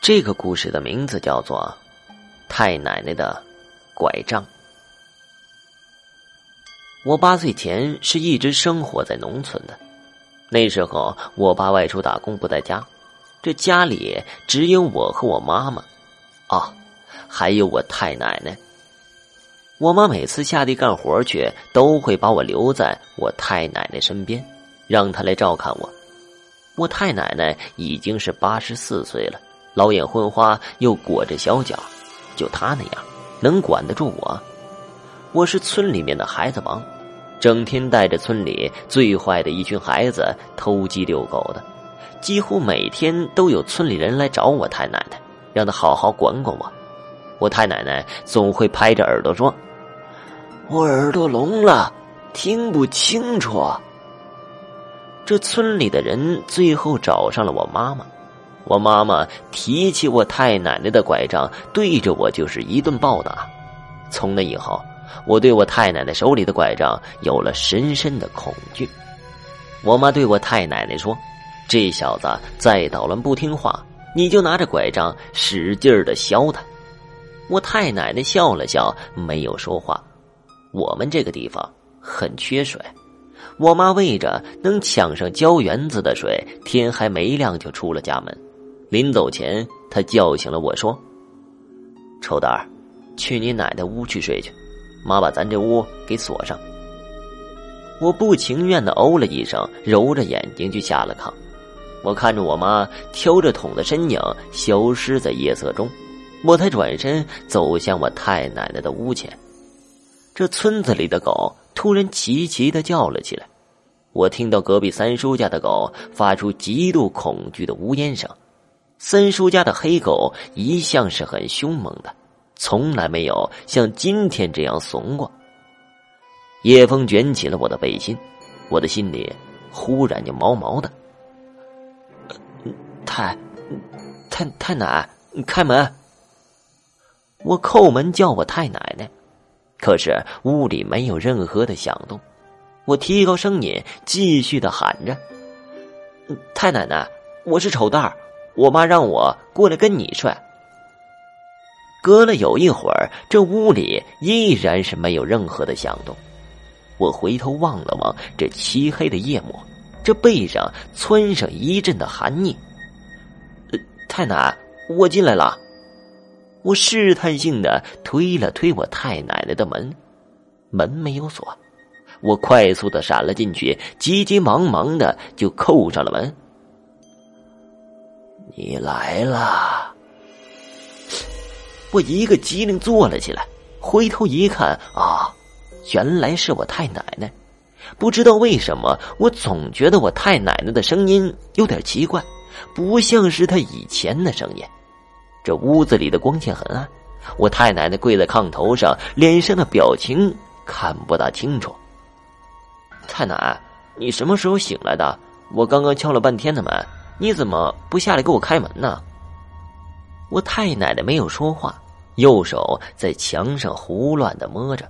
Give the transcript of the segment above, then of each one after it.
这个故事的名字叫做《太奶奶的拐杖》。我八岁前是一直生活在农村的，那时候我爸外出打工不在家，这家里只有我和我妈妈，啊，还有我太奶奶。我妈每次下地干活去，都会把我留在我太奶奶身边，让她来照看我。我太奶奶已经是八十四岁了。老眼昏花，又裹着小脚，就他那样，能管得住我？我是村里面的孩子王，整天带着村里最坏的一群孩子偷鸡遛狗的，几乎每天都有村里人来找我太奶奶，让她好好管管我。我太奶奶总会拍着耳朵说：“我耳朵聋了，听不清楚。”这村里的人最后找上了我妈妈。我妈妈提起我太奶奶的拐杖，对着我就是一顿暴打。从那以后，我对我太奶奶手里的拐杖有了深深的恐惧。我妈对我太奶奶说：“这小子再捣乱不听话，你就拿着拐杖使劲的削他。”我太奶奶笑了笑，没有说话。我们这个地方很缺水，我妈为着能抢上浇园子的水，天还没亮就出了家门。临走前，他叫醒了我说：“臭蛋儿，去你奶奶屋去睡去，妈把咱这屋给锁上。”我不情愿的哦了一声，揉着眼睛就下了炕。我看着我妈挑着桶的身影消失在夜色中，我才转身走向我太奶奶的屋前。这村子里的狗突然齐齐的叫了起来，我听到隔壁三叔家的狗发出极度恐惧的呜咽声。三叔家的黑狗一向是很凶猛的，从来没有像今天这样怂过。夜风卷起了我的背心，我的心里忽然就毛毛的。太太太奶，开门！我叩门叫我太奶奶，可是屋里没有任何的响动。我提高声音继续的喊着：“太奶奶，我是丑蛋儿。”我妈让我过来跟你睡。隔了有一会儿，这屋里依然是没有任何的响动。我回头望了望这漆黑的夜幕，这背上窜上一阵的寒意。太奶，我进来了。我试探性的推了推我太奶奶的门，门没有锁。我快速的闪了进去，急急忙忙的就扣上了门。你来了！我一个机灵坐了起来，回头一看，啊，原来是我太奶奶。不知道为什么，我总觉得我太奶奶的声音有点奇怪，不像是她以前的声音。这屋子里的光线很暗，我太奶奶跪在炕头上，脸上的表情看不大清楚。太奶，你什么时候醒来的？我刚刚敲了半天的门。你怎么不下来给我开门呢？我太奶奶没有说话，右手在墙上胡乱的摸着，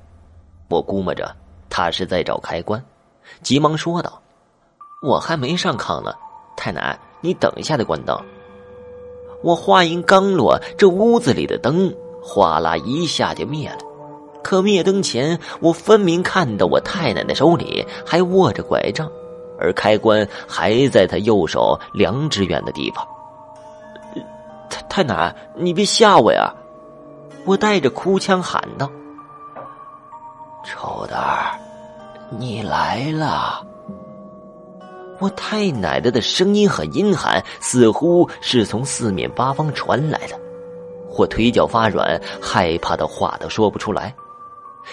我估摸着她是在找开关，急忙说道：“我还没上炕呢，太奶，你等一下再关灯。”我话音刚落，这屋子里的灯哗啦一下就灭了。可灭灯前，我分明看到我太奶奶手里还握着拐杖。而开关还在他右手两指远的地方。太太奶，你别吓我呀！我带着哭腔喊道：“臭蛋儿，你来了！”我太奶奶的声音很阴寒，似乎是从四面八方传来的。我腿脚发软，害怕的话都说不出来。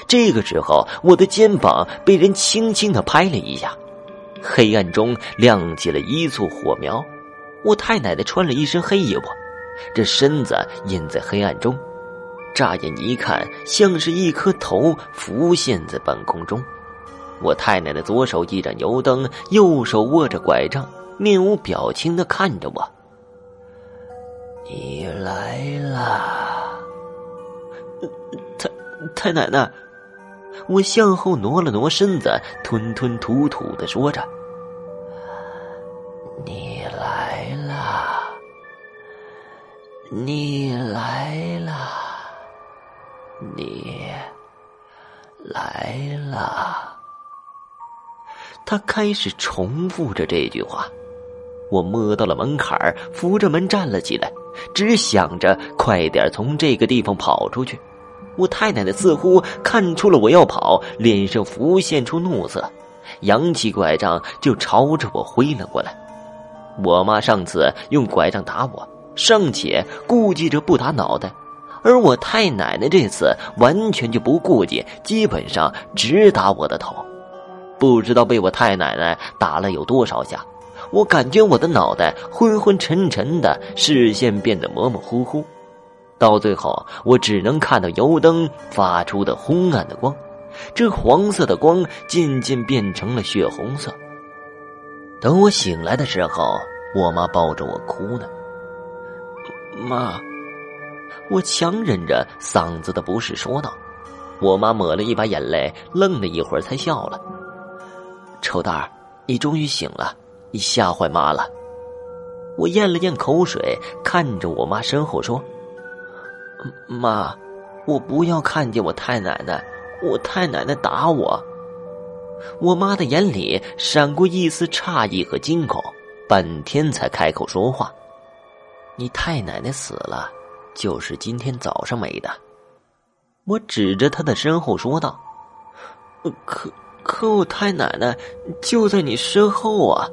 这个时候，我的肩膀被人轻轻的拍了一下。黑暗中亮起了一簇火苗，我太奶奶穿了一身黑衣服，这身子隐在黑暗中，乍眼一看像是一颗头浮现在半空中。我太奶奶左手一盏油灯，右手握着拐杖，面无表情的看着我。你来了，太太奶奶。我向后挪了挪身子，吞吞吐吐的说着：“你来了，你来了，你来了。他开始重复着这句话。我摸到了门槛扶着门站了起来，只想着快点从这个地方跑出去。我太奶奶似乎看出了我要跑，脸上浮现出怒色，扬起拐杖就朝着我挥了过来。我妈上次用拐杖打我，尚且顾忌着不打脑袋，而我太奶奶这次完全就不顾忌，基本上直打我的头。不知道被我太奶奶打了有多少下。我感觉我的脑袋昏昏沉沉的，视线变得模模糊糊，到最后我只能看到油灯发出的昏暗的光，这黄色的光渐渐变成了血红色。等我醒来的时候，我妈抱着我哭呢。妈，我强忍着嗓子的不适说道。我妈抹了一把眼泪，愣了一会儿才笑了。臭蛋儿，你终于醒了。你吓坏妈了！我咽了咽口水，看着我妈身后说：“妈，我不要看见我太奶奶，我太奶奶打我。”我妈的眼里闪过一丝诧异和惊恐，半天才开口说话：“你太奶奶死了，就是今天早上没的。”我指着她的身后说道：“可可，我太奶奶就在你身后啊！”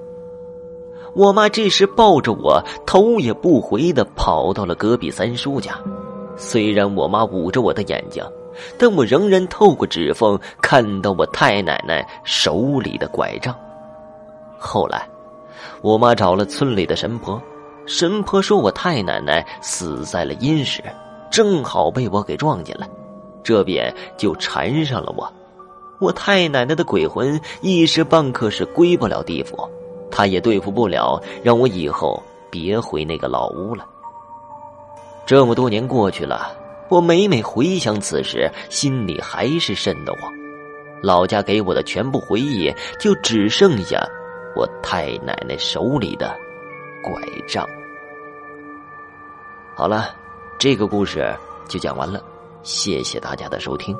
我妈这时抱着我，头也不回的跑到了隔壁三叔家。虽然我妈捂着我的眼睛，但我仍然透过指缝看到我太奶奶手里的拐杖。后来，我妈找了村里的神婆，神婆说我太奶奶死在了阴时，正好被我给撞见了，这便就缠上了我。我太奶奶的鬼魂一时半刻是归不了地府。她也对付不了，让我以后别回那个老屋了。这么多年过去了，我每每回想此时，心里还是瘆得慌。老家给我的全部回忆，就只剩下我太奶奶手里的拐杖。好了，这个故事就讲完了，谢谢大家的收听。